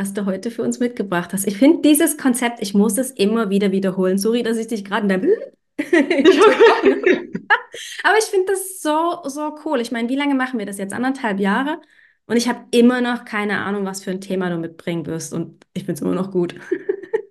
was du heute für uns mitgebracht hast. Ich finde dieses Konzept, ich muss es immer wieder wiederholen. Sorry, dass ich dich gerade in deinem Aber ich finde das so, so cool. Ich meine, wie lange machen wir das jetzt? Anderthalb Jahre? Und ich habe immer noch keine Ahnung, was für ein Thema du mitbringen wirst. Und ich finde es immer noch gut.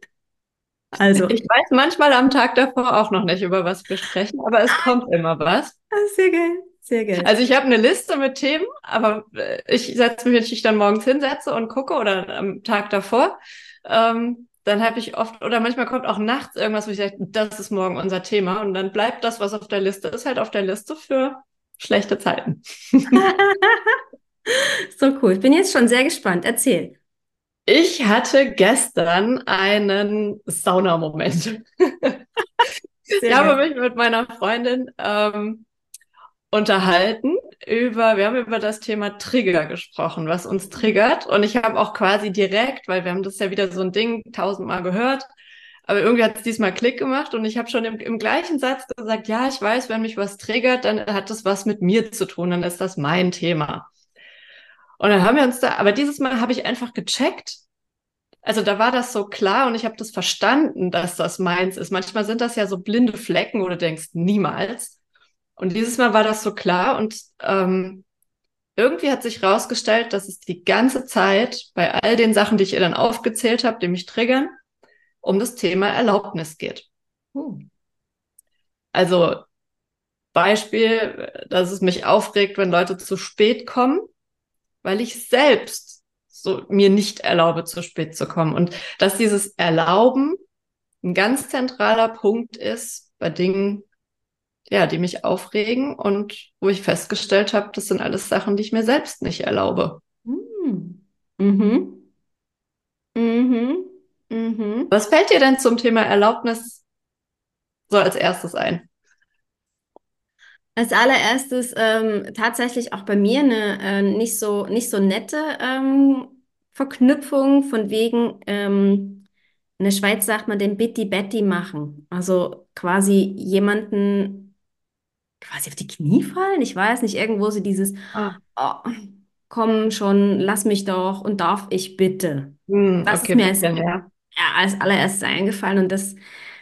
also. Ich weiß manchmal am Tag davor auch noch nicht, über was wir sprechen, aber es kommt immer was. Das ist sehr geil. Sehr geil. Also ich habe eine Liste mit Themen, aber äh, ich setze mich, wenn ich dann morgens hinsetze und gucke oder am Tag davor, ähm, dann habe ich oft, oder manchmal kommt auch nachts irgendwas, wo ich sage, das ist morgen unser Thema. Und dann bleibt das, was auf der Liste ist, halt auf der Liste für schlechte Zeiten. so cool. Ich bin jetzt schon sehr gespannt. Erzähl. Ich hatte gestern einen Saunamoment. ich habe mich mit meiner Freundin ähm, unterhalten über, wir haben über das Thema Trigger gesprochen, was uns triggert. Und ich habe auch quasi direkt, weil wir haben das ja wieder so ein Ding tausendmal gehört, aber irgendwie hat es diesmal Klick gemacht und ich habe schon im, im, gleichen Satz gesagt, ja, ich weiß, wenn mich was triggert, dann hat das was mit mir zu tun, dann ist das mein Thema. Und dann haben wir uns da, aber dieses Mal habe ich einfach gecheckt. Also da war das so klar und ich habe das verstanden, dass das meins ist. Manchmal sind das ja so blinde Flecken, wo du denkst, niemals. Und dieses Mal war das so klar und ähm, irgendwie hat sich herausgestellt, dass es die ganze Zeit bei all den Sachen, die ich ihr dann aufgezählt habe, die mich triggern, um das Thema Erlaubnis geht. Hm. Also Beispiel, dass es mich aufregt, wenn Leute zu spät kommen, weil ich selbst so mir nicht erlaube, zu spät zu kommen. Und dass dieses Erlauben ein ganz zentraler Punkt ist bei Dingen, ja, die mich aufregen und wo ich festgestellt habe, das sind alles Sachen, die ich mir selbst nicht erlaube. Hm. Mhm. Mhm. Mhm. Was fällt dir denn zum Thema Erlaubnis so als erstes ein? Als allererstes ähm, tatsächlich auch bei mir eine äh, nicht so nicht so nette ähm, Verknüpfung von wegen ähm, in der Schweiz sagt man den Bitti Betty machen. Also quasi jemanden quasi auf die Knie fallen. Ich weiß nicht, irgendwo sie dieses, ah. oh, komm schon, lass mich doch und darf ich bitte. Hm, das okay, ist mir als, ja. ja, als allererstes eingefallen und das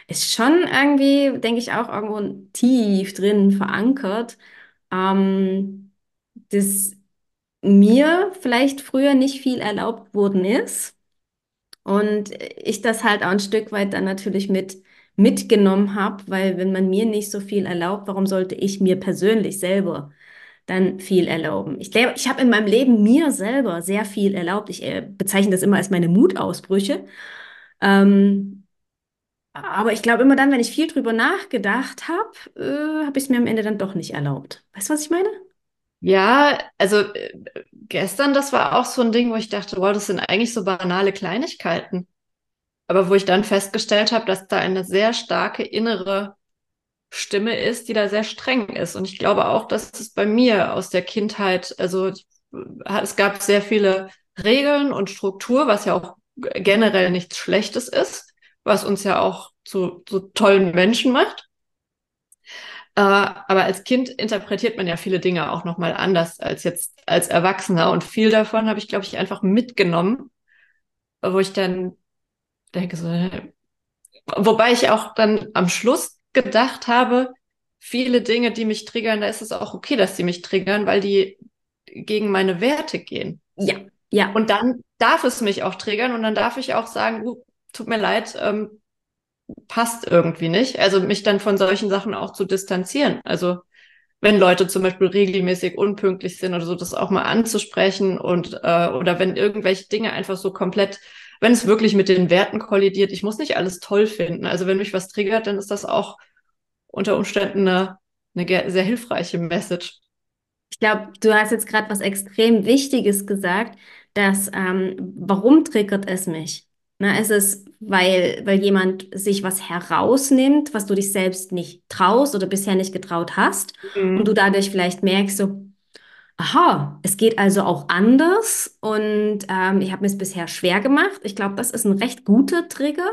ist schon irgendwie, denke ich, auch irgendwo tief drin verankert, ähm, dass mir vielleicht früher nicht viel erlaubt worden ist und ich das halt auch ein Stück weit dann natürlich mit mitgenommen habe, weil wenn man mir nicht so viel erlaubt, warum sollte ich mir persönlich selber dann viel erlauben? Ich glaube, ich habe in meinem Leben mir selber sehr viel erlaubt. Ich äh, bezeichne das immer als meine Mutausbrüche. Ähm, aber ich glaube immer dann, wenn ich viel drüber nachgedacht habe, äh, habe ich es mir am Ende dann doch nicht erlaubt. Weißt du, was ich meine? Ja, also äh, gestern, das war auch so ein Ding, wo ich dachte, wow, das sind eigentlich so banale Kleinigkeiten aber wo ich dann festgestellt habe, dass da eine sehr starke innere Stimme ist, die da sehr streng ist. Und ich glaube auch, dass es bei mir aus der Kindheit, also es gab sehr viele Regeln und Struktur, was ja auch generell nichts Schlechtes ist, was uns ja auch zu, zu tollen Menschen macht. Äh, aber als Kind interpretiert man ja viele Dinge auch nochmal anders als jetzt als Erwachsener. Und viel davon habe ich, glaube ich, einfach mitgenommen, wo ich dann denke so, wobei ich auch dann am Schluss gedacht habe, viele Dinge, die mich triggern, da ist es auch okay, dass sie mich triggern, weil die gegen meine Werte gehen. Ja, ja. Und dann darf es mich auch triggern und dann darf ich auch sagen, uh, tut mir leid, ähm, passt irgendwie nicht. Also mich dann von solchen Sachen auch zu distanzieren. Also wenn Leute zum Beispiel regelmäßig unpünktlich sind oder so, das auch mal anzusprechen und äh, oder wenn irgendwelche Dinge einfach so komplett wenn es wirklich mit den Werten kollidiert, ich muss nicht alles toll finden. Also wenn mich was triggert, dann ist das auch unter Umständen eine, eine sehr hilfreiche Message. Ich glaube, du hast jetzt gerade was extrem Wichtiges gesagt, dass, ähm, warum triggert es mich? Na, ist es, weil, weil jemand sich was herausnimmt, was du dich selbst nicht traust oder bisher nicht getraut hast Mhm. und du dadurch vielleicht merkst, so, aha, es geht also auch anders und ähm, ich habe mir es bisher schwer gemacht. Ich glaube, das ist ein recht guter Trigger,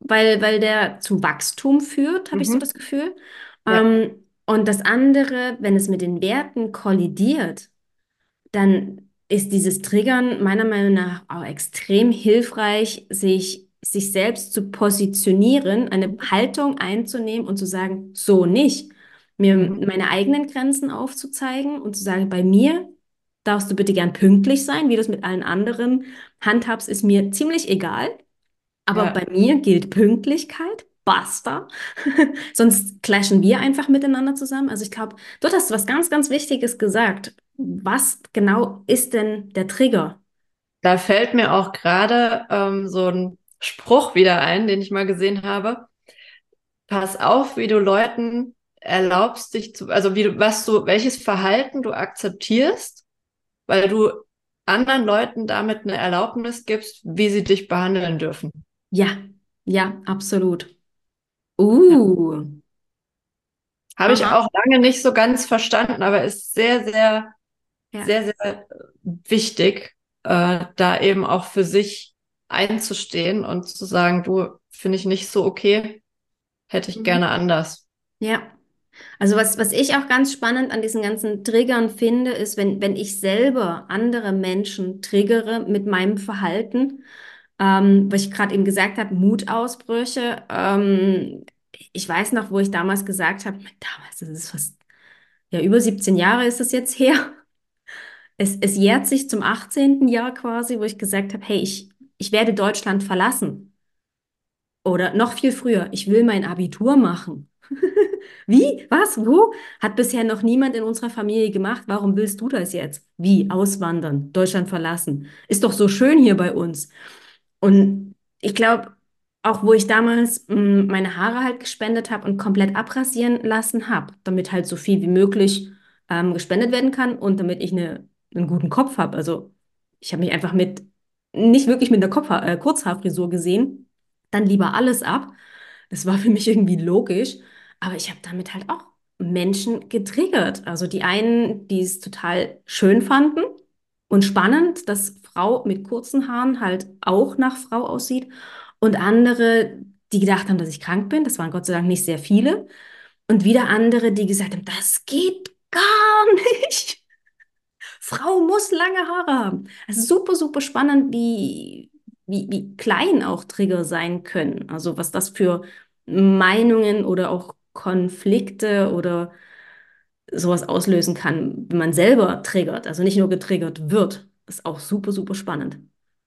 weil, weil der zu Wachstum führt, habe ich so Mhm. das Gefühl. Ja. Ähm, und das andere, wenn es mit den Werten kollidiert, dann ist dieses Triggern meiner Meinung nach auch extrem hilfreich, sich, sich selbst zu positionieren, eine Haltung einzunehmen und zu sagen, so nicht. Mir Mhm. meine eigenen Grenzen aufzuzeigen und zu sagen, bei mir darfst du bitte gern pünktlich sein, wie du es mit allen anderen handhabst, ist mir ziemlich egal. Aber Ja. bei mir gilt Pünktlichkeit, basta. Sonst clashen wir einfach miteinander zusammen. Also ich glaube, dort hast du was ganz, ganz Wichtiges gesagt. Was genau ist denn der Trigger? Da fällt mir auch gerade ähm, so ein Spruch wieder ein, den ich mal gesehen habe. Pass auf, wie du Leuten erlaubst, dich zu, also wie du, was du, welches Verhalten du akzeptierst, weil du anderen Leuten damit eine Erlaubnis gibst, wie sie dich behandeln dürfen. Ja, ja, absolut. Uh, Habe ich auch lange nicht so ganz verstanden, aber ist sehr, sehr, Ja. sehr, sehr wichtig, äh, da eben auch für sich einzustehen und zu sagen, du, finde ich nicht so okay, hätte ich Mhm. gerne anders. Ja. Also was, was ich auch ganz spannend an diesen ganzen Triggern finde, ist, wenn, wenn ich selber andere Menschen triggere mit meinem Verhalten, ähm, was ich gerade eben gesagt habe, Mutausbrüche. Ähm, ich weiß noch, wo ich damals gesagt habe, damals, das ist fast, ja, über 17 Jahre ist das jetzt her. Es, es jährt sich zum 18. Jahr quasi, wo ich gesagt habe, hey, ich, ich werde Deutschland verlassen. Oder noch viel früher, ich will mein Abitur machen. Wie? Was? Wo? Hat bisher noch niemand in unserer Familie gemacht. Warum willst du das jetzt? Wie? Auswandern, Deutschland verlassen. Ist doch so schön hier bei uns. Und ich glaube, auch wo ich damals mh, meine Haare halt gespendet habe und komplett abrasieren lassen habe, damit halt so viel wie möglich ähm, gespendet werden kann und damit ich eine, einen guten Kopf habe. Also ich habe mich einfach mit, nicht wirklich mit einer Kopfha äh, Kurzhaarfrisur gesehen, dann lieber alles ab. Das war für mich irgendwie logisch, aber ich habe damit halt auch Menschen getriggert. Also die einen, die es total schön fanden und spannend, dass Frau mit kurzen Haaren halt auch nach Frau aussieht. Und andere, die gedacht haben, dass ich krank bin. Das waren Gott sei Dank nicht sehr viele. Und wieder andere, die gesagt haben, das geht gar nicht. Frau muss lange Haare haben. Es ist super, super spannend, wie, wie, wie klein auch Trigger sein können. Also was das für Meinungen oder auch Konflikte oder sowas auslösen kann, wenn man selber triggert, also nicht nur getriggert wird. Ist auch super, super spannend.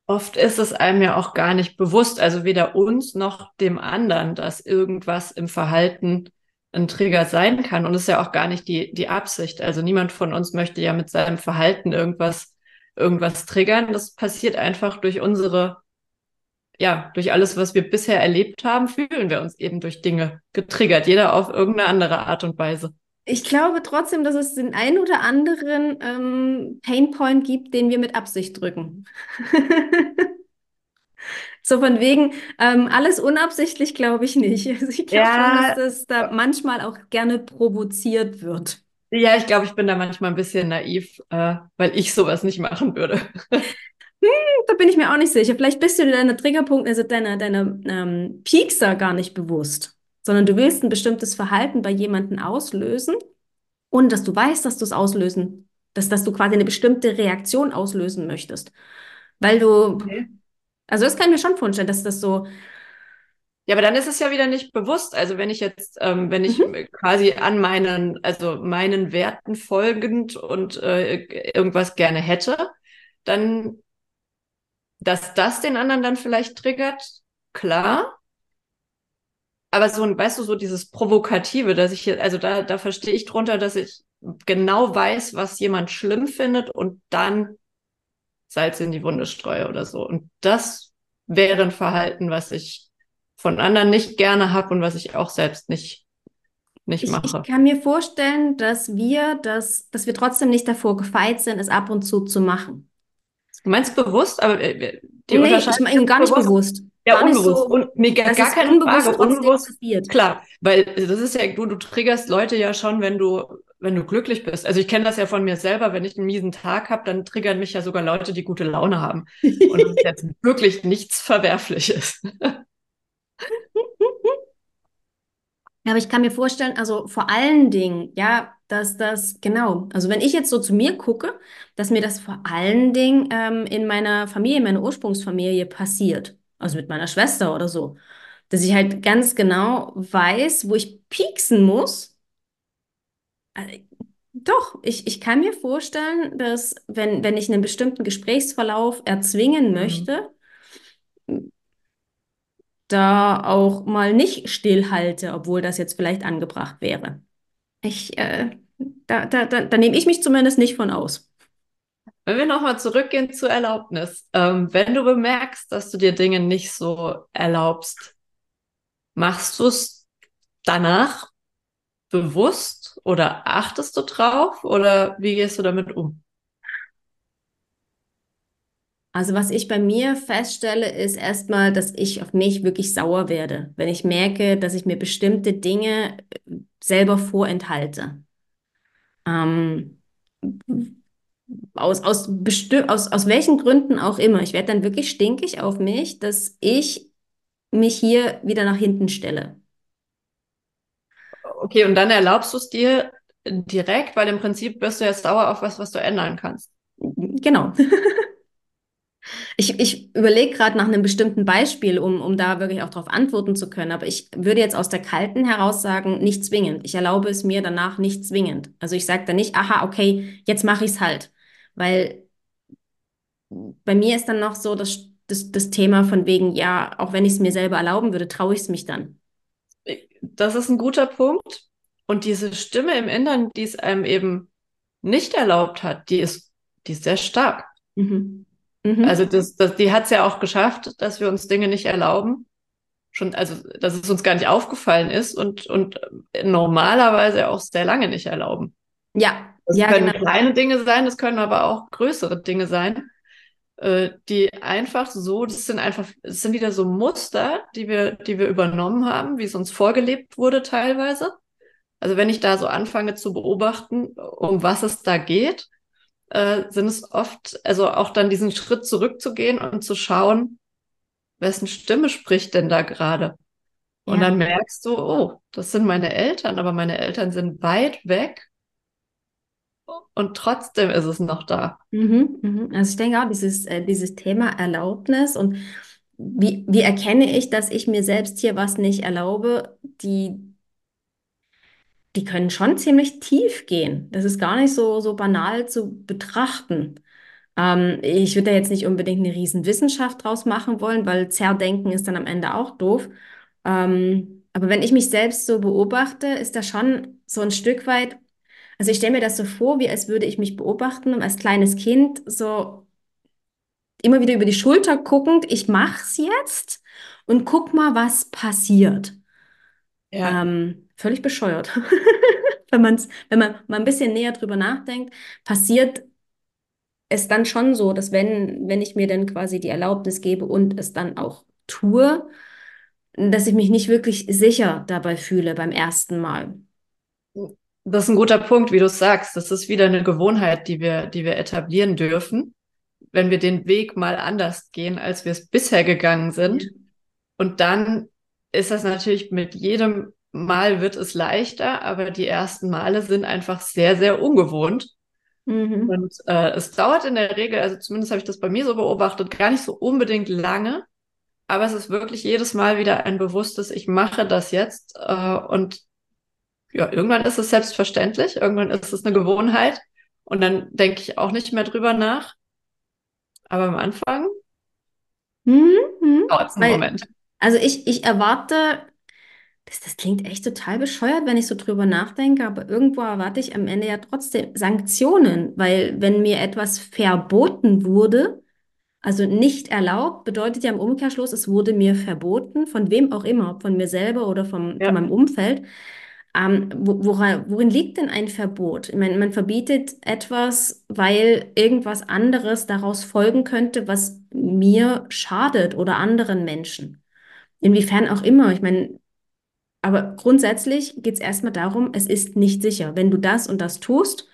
Oft ist es einem ja auch gar nicht bewusst, also weder uns noch dem anderen, dass irgendwas im Verhalten ein Trigger sein kann. Und es ist ja auch gar nicht die, die Absicht. Also niemand von uns möchte ja mit seinem Verhalten irgendwas, irgendwas triggern. Das passiert einfach durch unsere, ja, durch alles, was wir bisher erlebt haben, fühlen wir uns eben durch Dinge getriggert. Jeder auf irgendeine andere Art und Weise. Ich glaube trotzdem, dass es den einen oder anderen ähm, Painpoint gibt, den wir mit Absicht drücken. So von wegen, ähm, alles unabsichtlich glaube ich nicht. Also ich glaube schon, dass Ja, das da manchmal auch gerne provoziert wird. ja, ich glaube, ich bin da manchmal ein bisschen naiv, äh, weil ich sowas nicht machen würde. Da bin ich mir auch nicht sicher. Vielleicht bist du dir deiner Triggerpunkte, also deiner, deiner ähm, Piekser gar nicht bewusst, sondern du willst ein bestimmtes Verhalten bei jemandem auslösen, ohne dass du weißt, dass du es auslösen, dass, dass du quasi eine bestimmte Reaktion auslösen möchtest. Weil du, Okay. also das kann ich mir schon vorstellen, dass das so, Ja, aber dann ist es ja wieder nicht bewusst. Also wenn ich jetzt, ähm, wenn ich mhm. quasi an meinen, also meinen Werten folgend und äh, irgendwas gerne hätte, dann, dass das den anderen dann vielleicht triggert, klar. Aber so ein, weißt du, so dieses Provokative, dass ich jetzt, also da, da verstehe ich drunter, dass ich genau weiß, was jemand schlimm findet und dann Salz in die Wunde streue oder so. Und das wäre ein Verhalten, was ich von anderen nicht gerne habe und was ich auch selbst nicht, nicht Ich, ich kann mir vorstellen, dass wir das, dass wir trotzdem nicht davor gefeit sind, es ab und zu zu machen. Du meinst bewusst, aber äh, die nee, ich meine gar nicht bewusst. Ja, gar unbewusst. So, und, nee, gar, gar keine unbewusst Frage. Unbewusst passiert. Klar, weil das ist ja, du, du triggerst Leute ja schon, wenn du, wenn du glücklich bist. Also ich kenne das ja von mir selber, wenn ich einen miesen Tag habe, dann triggern mich ja sogar Leute, die gute Laune haben. Und das ist jetzt wirklich nichts Verwerfliches. Ja, aber ich kann mir vorstellen, also vor allen Dingen, ja, dass das, genau, also wenn ich jetzt so zu mir gucke, dass mir das vor allen Dingen ähm, in meiner Familie, meiner Ursprungsfamilie passiert. Also mit meiner Schwester oder so. Dass ich halt ganz genau weiß, wo ich pieksen muss. Also, doch, ich, ich kann mir vorstellen, dass wenn, wenn ich einen bestimmten Gesprächsverlauf erzwingen mhm. Da auch mal nicht stillhalte, obwohl das jetzt vielleicht angebracht wäre. Ich, äh, da, da, da, da nehme ich mich zumindest nicht von aus. Wenn wir nochmal zurückgehen zur Erlaubnis, ähm, wenn du bemerkst, dass du dir Dinge nicht so erlaubst, machst du es danach bewusst oder achtest du drauf oder wie gehst du damit um? Also was ich bei mir feststelle, ist erstmal, dass ich auf mich wirklich sauer werde, wenn ich merke, dass ich mir bestimmte Dinge äh, selber vorenthalte. Ähm, aus, aus, aus, aus welchen Gründen auch immer. Ich werde dann wirklich stinkig auf mich, dass ich mich hier wieder nach hinten stelle. Okay, und dann erlaubst du es dir direkt, weil im Prinzip bist du jetzt sauer auf was, was du ändern kannst. Genau. Ich, ich überlege gerade nach einem bestimmten Beispiel, um, um da wirklich auch darauf antworten zu können. Aber ich würde jetzt aus der Kalten heraus sagen, nicht zwingend. Ich erlaube es mir danach nicht zwingend. Also ich sage dann nicht, aha, okay, jetzt mache ich es halt. Weil bei mir ist dann noch so das, das, das Thema von wegen, ja, auch wenn ich es mir selber erlauben würde, traue ich es mich dann. Das ist ein guter Punkt. Und diese Stimme im Inneren, die es einem eben nicht erlaubt hat, die ist, die ist sehr stark. Mhm. Mhm. Also das, das, die hat es ja auch geschafft, dass wir uns Dinge nicht erlauben. Schon, also dass es uns gar nicht aufgefallen ist und, und normalerweise auch sehr lange nicht erlauben. Ja. Das ja, können genau. kleine Dinge sein, das können aber auch größere Dinge sein, äh, die einfach so, das sind einfach, das sind wieder so Muster, die wir, die wir übernommen haben, wie es uns vorgelebt wurde teilweise. Also wenn ich da so anfange zu beobachten, um was es da geht, äh, sind es oft, also auch dann diesen Schritt zurückzugehen und zu schauen, wessen Stimme spricht denn da gerade? Und ja. dann merkst du, oh, das sind meine Eltern, aber meine Eltern sind weit weg und trotzdem ist es noch da. Mhm, mhm. Also ich denke auch, dieses, äh, dieses Thema Erlaubnis und wie, wie erkenne ich, dass ich mir selbst hier was nicht erlaube, die die können schon ziemlich tief gehen. Das ist gar nicht so, so banal zu betrachten. Ähm, ich würde da jetzt nicht unbedingt eine Riesenwissenschaft draus machen wollen, weil Zerrdenken ist dann am Ende auch doof. Ähm, aber wenn ich mich selbst so beobachte, ist da schon so ein Stück weit, also ich stelle mir das so vor, wie als würde ich mich beobachten und als kleines Kind so immer wieder über die Schulter guckend, ich mach's jetzt und guck mal, was passiert. Ja. Ähm, völlig bescheuert. wenn, man's, wenn man mal ein bisschen näher drüber nachdenkt, passiert es dann schon so, dass wenn, wenn ich mir dann quasi die Erlaubnis gebe und es dann auch tue, dass ich mich nicht wirklich sicher dabei fühle beim ersten Mal. Das ist ein guter Punkt, wie du sagst. Das ist wieder eine Gewohnheit, die wir, die wir etablieren dürfen, wenn wir den Weg mal anders gehen, als wir es bisher gegangen sind. Und dann ist das natürlich mit jedem Mal wird es leichter, aber die ersten Male sind einfach sehr, sehr ungewohnt. Mhm. Und äh, es dauert in der Regel, also zumindest habe ich das bei mir so beobachtet, gar nicht so unbedingt lange, aber es ist wirklich jedes Mal wieder ein bewusstes, ich mache das jetzt äh, und ja, irgendwann ist es selbstverständlich, irgendwann ist es eine Gewohnheit und dann denke ich auch nicht mehr drüber nach. Aber am Anfang mhm. mhm. dauert es einen Weil, Moment. Also ich, ich erwarte das, das klingt echt total bescheuert, wenn ich so drüber nachdenke, aber irgendwo erwarte ich am Ende ja trotzdem Sanktionen, weil wenn mir etwas verboten wurde, also nicht erlaubt, bedeutet ja im Umkehrschluss, es wurde mir verboten, von wem auch immer, von mir selber oder vom, ja. von meinem Umfeld. Ähm, woran, worin liegt denn ein Verbot? Ich meine, man verbietet etwas, weil irgendwas anderes daraus folgen könnte, was mir schadet oder anderen Menschen. Inwiefern auch immer. Ich meine, aber grundsätzlich geht es erstmal darum, es ist nicht sicher. Wenn du das und das tust,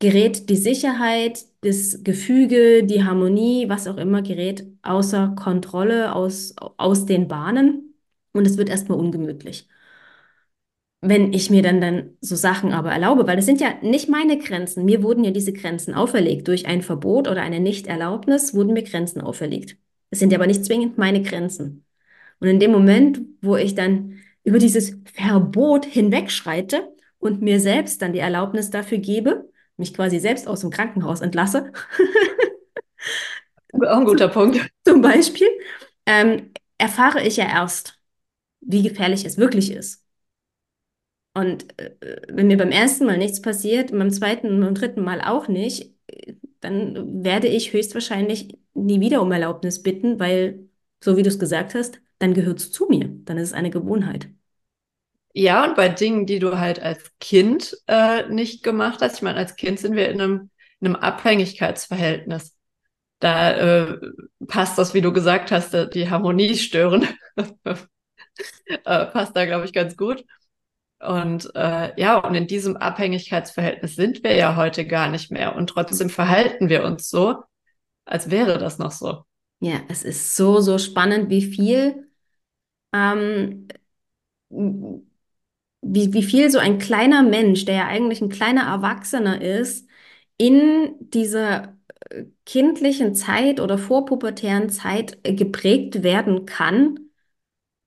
gerät die Sicherheit, das Gefüge, die Harmonie, was auch immer, gerät außer Kontrolle, aus, aus den Bahnen und es wird erstmal ungemütlich. Wenn ich mir dann, dann so Sachen aber erlaube, weil das sind ja nicht meine Grenzen. Mir wurden ja diese Grenzen auferlegt. Durch ein Verbot oder eine Nichterlaubnis wurden mir Grenzen auferlegt. Es sind ja aber nicht zwingend meine Grenzen. Und in dem Moment, wo ich dann über dieses Verbot hinwegschreite und mir selbst dann die Erlaubnis dafür gebe, mich quasi selbst aus dem Krankenhaus entlasse. Auch ein guter Punkt. Zum Beispiel, ähm, erfahre ich ja erst, wie gefährlich es wirklich ist. Und äh, wenn mir beim ersten Mal nichts passiert, beim zweiten und dritten Mal auch nicht, dann werde ich höchstwahrscheinlich nie wieder um Erlaubnis bitten, weil, so wie du es gesagt hast, dann gehört es zu mir. Dann ist es eine Gewohnheit. Ja, und bei Dingen, die du halt als Kind äh, nicht gemacht hast, ich meine, als Kind sind wir in einem, in einem Abhängigkeitsverhältnis. Da äh, passt das, wie du gesagt hast, die Harmonie stören. äh, passt da, glaube ich, ganz gut. Und äh, ja, und in diesem Abhängigkeitsverhältnis sind wir ja heute gar nicht mehr. Und trotzdem verhalten wir uns so, als wäre das noch so. Ja, es ist so, so spannend, wie viel ähm, wie, wie viel so ein kleiner Mensch, der ja eigentlich ein kleiner Erwachsener ist, in dieser äh, kindlichen Zeit oder vorpubertären Zeit äh, geprägt werden kann,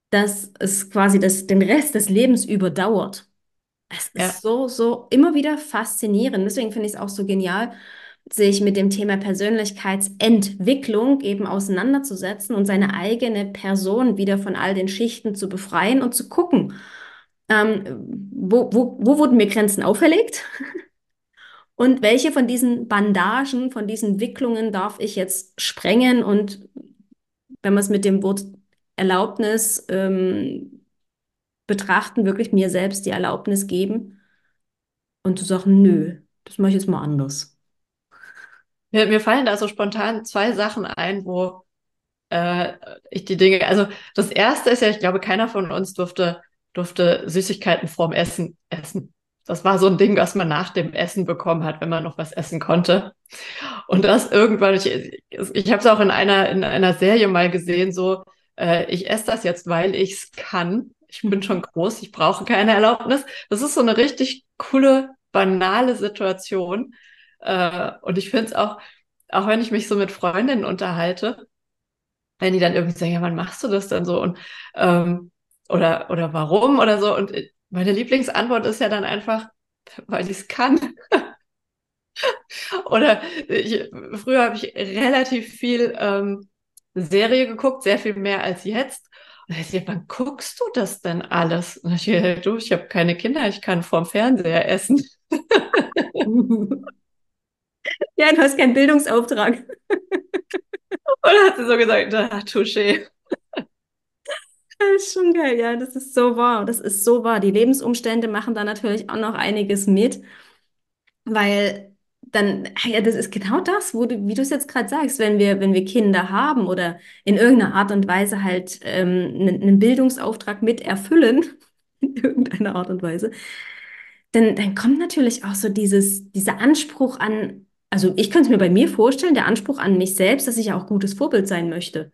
dass es quasi das, den Rest des Lebens überdauert. Es ist ja. so, so immer wieder faszinierend. Deswegen finde ich es auch so genial, sich mit dem Thema Persönlichkeitsentwicklung eben auseinanderzusetzen und seine eigene Person wieder von all den Schichten zu befreien und zu gucken, ähm, wo, wo, wo wurden mir Grenzen auferlegt? Und welche von diesen Bandagen, von diesen Wicklungen darf ich jetzt sprengen? Und wenn wir es mit dem Wort Erlaubnis ähm, betrachten, wirklich mir selbst die Erlaubnis geben und zu sagen, nö, das mache ich jetzt mal anders. Mir, mir fallen da so spontan zwei Sachen ein, wo äh, ich die Dinge, also das erste ist ja, ich glaube, keiner von uns durfte durfte Süßigkeiten vorm Essen essen. Das war so ein Ding, was man nach dem Essen bekommen hat, wenn man noch was essen konnte. Und das irgendwann, ich, ich habe es auch in einer, in einer Serie mal gesehen, so, äh, ich esse das jetzt, weil ich es kann. Ich bin schon groß, ich brauche keine Erlaubnis. Das ist so eine richtig coole, banale Situation. Äh, und ich finde es auch, auch wenn ich mich so mit Freundinnen unterhalte, wenn die dann irgendwie sagen, ja, wann machst du das denn so? Und ähm, oder, oder warum oder so. Und äh, meine Lieblingsantwort ist ja dann einfach, weil ich es kann. oder ich, früher habe ich relativ viel ähm, Serie geguckt, sehr viel mehr als jetzt. Und ich dachte, wann guckst du das denn alles? Und ich du, ich habe keine Kinder, ich kann vorm Fernseher essen. ja, du hast keinen Bildungsauftrag. Und hat sie so gesagt, ah, touché. Das ist schon geil, ja, das ist so wahr. Das ist so wahr. Die Lebensumstände machen da natürlich auch noch einiges mit, weil dann, ja, das ist genau das, wo du, wie du es jetzt gerade sagst, wenn wir, wenn wir Kinder haben oder in irgendeiner Art und Weise halt ähm, einen, einen Bildungsauftrag mit erfüllen, in irgendeiner Art und Weise, dann, dann kommt natürlich auch so dieses, dieser Anspruch an, also ich könnte es mir bei mir vorstellen, der Anspruch an mich selbst, dass ich auch gutes Vorbild sein möchte.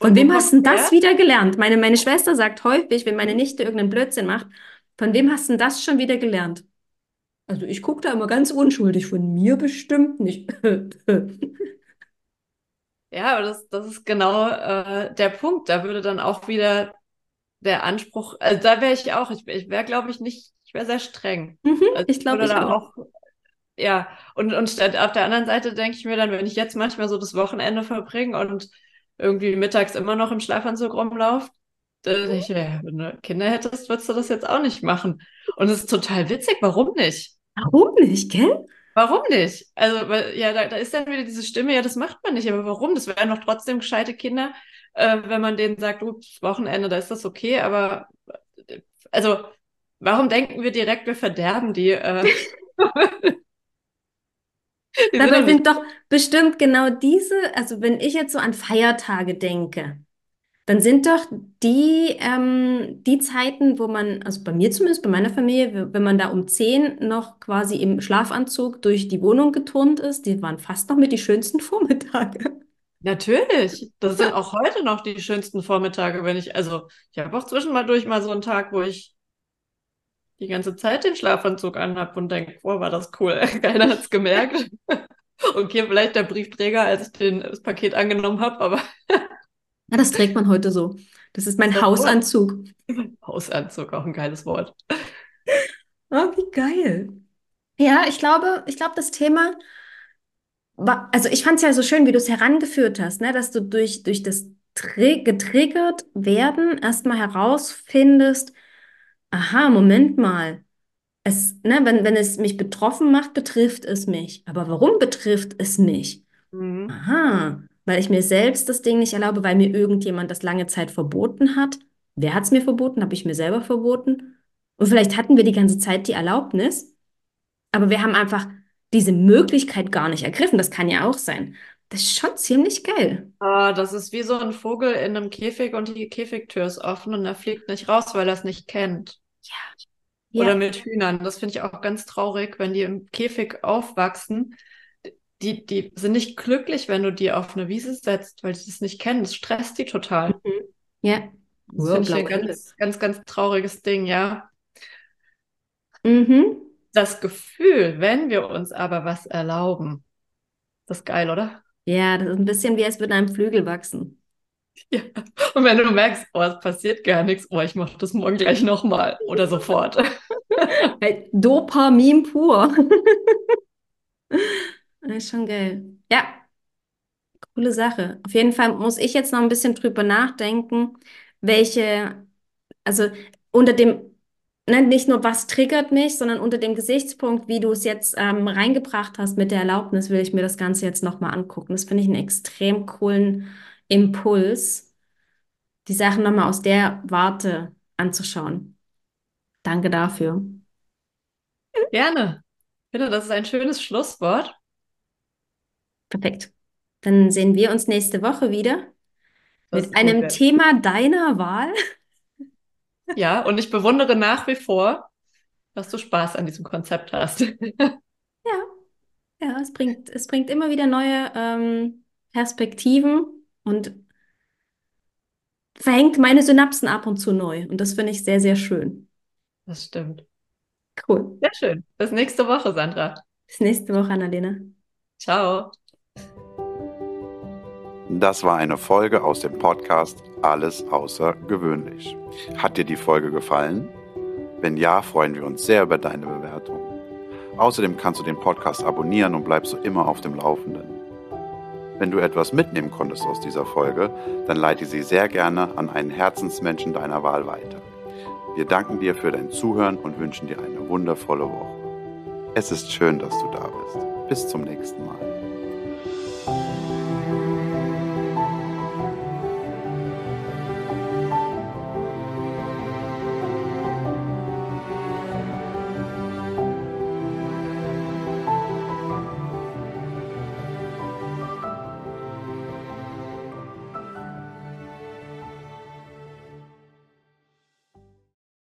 Von wem hast du das wieder gelernt? Meine, meine Schwester sagt häufig, wenn meine Nichte irgendeinen Blödsinn macht, von wem hast du das schon wieder gelernt? Also ich gucke da immer ganz unschuldig, von mir bestimmt nicht. ja, aber das, das ist genau äh, der Punkt. Da würde dann auch wieder der Anspruch, also da wäre ich auch, ich, ich wäre, glaube ich, nicht, ich wäre sehr streng. Mhm, also ich glaube, ich da auch. auch ja, und, und auf der anderen Seite denke ich mir dann, wenn ich jetzt manchmal so das Wochenende verbringe und irgendwie mittags immer noch im Schlafanzug rumlauft, dann ich, ja, wenn du Kinder hättest, würdest du das jetzt auch nicht machen. Und es ist total witzig, warum nicht? Warum nicht, gell? Warum nicht? Also, weil, ja, da, da ist dann wieder diese Stimme, ja, das macht man nicht, aber warum? Das wären doch trotzdem gescheite Kinder, äh, wenn man denen sagt, ups, Wochenende, da ist das okay, aber also warum denken wir direkt, wir verderben die? Äh, die Dabei sind, doch bestimmt genau diese, also wenn ich jetzt so an Feiertage denke, dann sind doch die, ähm, die Zeiten, wo man, also bei mir zumindest, bei meiner Familie, wenn man da um 10 noch quasi im Schlafanzug durch die Wohnung geturnt ist, die waren fast noch mit die schönsten Vormittage. Natürlich, das sind auch heute noch die schönsten Vormittage, wenn ich, also ich habe auch zwischendurch mal so einen Tag, wo ich die ganze Zeit den Schlafanzug anhab und denke, boah, war das cool. Keiner hat es gemerkt. okay, vielleicht der Briefträger, als ich den, das Paket angenommen habe, aber Ja, das trägt man heute so. Das ist mein das Hausanzug. Hausanzug, auch ein geiles Wort. Oh, wie geil. Ja, ich glaube, ich glaube, das Thema war, also ich fand es ja so schön, wie du es herangeführt hast, ne, dass du durch, durch das getriggert werden erstmal herausfindest, aha, Moment mal. Es, ne, wenn, wenn es mich betroffen macht, betrifft es mich. Aber warum betrifft es mich? Mhm. Aha, weil ich mir selbst das Ding nicht erlaube, weil mir irgendjemand das lange Zeit verboten hat. Wer hat es mir verboten? Habe ich mir selber verboten? Und vielleicht hatten wir die ganze Zeit die Erlaubnis, aber wir haben einfach diese Möglichkeit gar nicht ergriffen. Das kann ja auch sein. Das ist schon ziemlich geil. Ah, das ist wie so ein Vogel in einem Käfig und die Käfigtür ist offen und er fliegt nicht raus, weil er es nicht kennt. Ja. Oder ja. mit Hühnern. Das finde ich auch ganz traurig, wenn die im Käfig aufwachsen die, die sind nicht glücklich, wenn du die auf eine Wiese setzt, weil sie das nicht kennen. Das stresst die total. Mhm. Ja. Das finde ich ein ganz, ganz, ganz trauriges Ding, ja. Mhm. Das Gefühl, wenn wir uns aber was erlauben, das ist geil, oder? Ja, das ist ein bisschen wie, als würde einem Flügel wachsen. Ja. Und wenn du merkst, oh, es passiert gar nichts, oh, ich mache das morgen gleich nochmal oder sofort. Hey, Dopamin pur. Das ist schon geil. Ja, coole Sache. Auf jeden Fall muss ich jetzt noch ein bisschen drüber nachdenken, welche, also unter dem, ne, nicht nur was triggert mich, sondern unter dem Gesichtspunkt, wie du es jetzt ähm, reingebracht hast mit der Erlaubnis, will ich mir das Ganze jetzt nochmal angucken. Das finde ich einen extrem coolen Impuls, die Sachen nochmal aus der Warte anzuschauen. Danke dafür. Gerne. Bitte, das ist ein schönes Schlusswort. Perfekt. Dann sehen wir uns nächste Woche wieder das mit einem gut, Thema deiner Wahl. Ja, und ich bewundere nach wie vor, dass du Spaß an diesem Konzept hast. Ja, ja, es bringt, es bringt immer wieder neue ähm, Perspektiven und verhängt meine Synapsen ab und zu neu. Und das finde ich sehr, sehr schön. Das stimmt. Cool. Sehr schön. Bis nächste Woche, Sandra. Bis nächste Woche, Annalena. Ciao. Das war eine Folge aus dem Podcast Alles außergewöhnlich. Hat dir die Folge gefallen? Wenn ja, freuen wir uns sehr über deine Bewertung. Außerdem kannst du den Podcast abonnieren und bleibst so immer auf dem Laufenden. Wenn du etwas mitnehmen konntest aus dieser Folge, dann leite sie sehr gerne an einen Herzensmenschen deiner Wahl weiter. Wir danken dir für dein Zuhören und wünschen dir eine wundervolle Woche. Es ist schön, dass du da bist. Bis zum nächsten Mal.